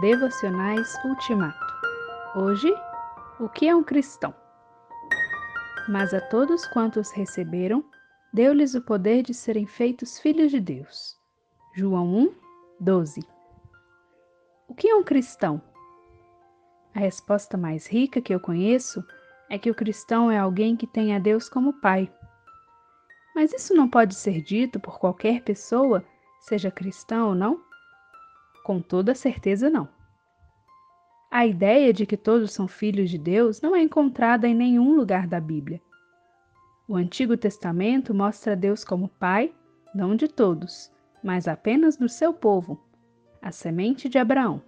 Devocionais Ultimato. Hoje, o que é um cristão? Mas a todos quantos receberam, deu-lhes o poder de serem feitos filhos de Deus. João 1, 12. O que é um cristão? A resposta mais rica que eu conheço é que o cristão é alguém que tem a Deus como Pai. Mas isso não pode ser dito por qualquer pessoa, seja cristã ou não? Com toda certeza, não. A ideia de que todos são filhos de Deus não é encontrada em nenhum lugar da Bíblia. O Antigo Testamento mostra Deus como Pai, não de todos, mas apenas do seu povo, a semente de Abraão.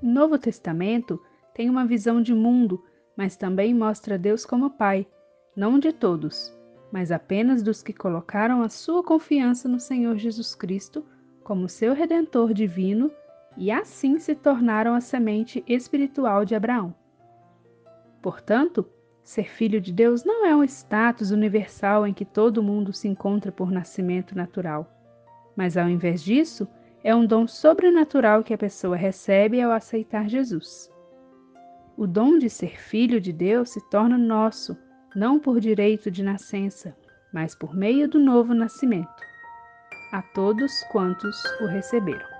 O Novo Testamento tem uma visão de mundo, mas também mostra Deus como Pai, não de todos, mas apenas dos que colocaram a sua confiança no Senhor Jesus Cristo como seu redentor divino e assim se tornaram a semente espiritual de Abraão. Portanto, ser filho de Deus não é um status universal em que todo mundo se encontra por nascimento natural, mas ao invés disso, é um dom sobrenatural que a pessoa recebe ao aceitar Jesus. O dom de ser filho de Deus se torna nosso, não por direito de nascença, mas por meio do novo nascimento a todos quantos o receberam.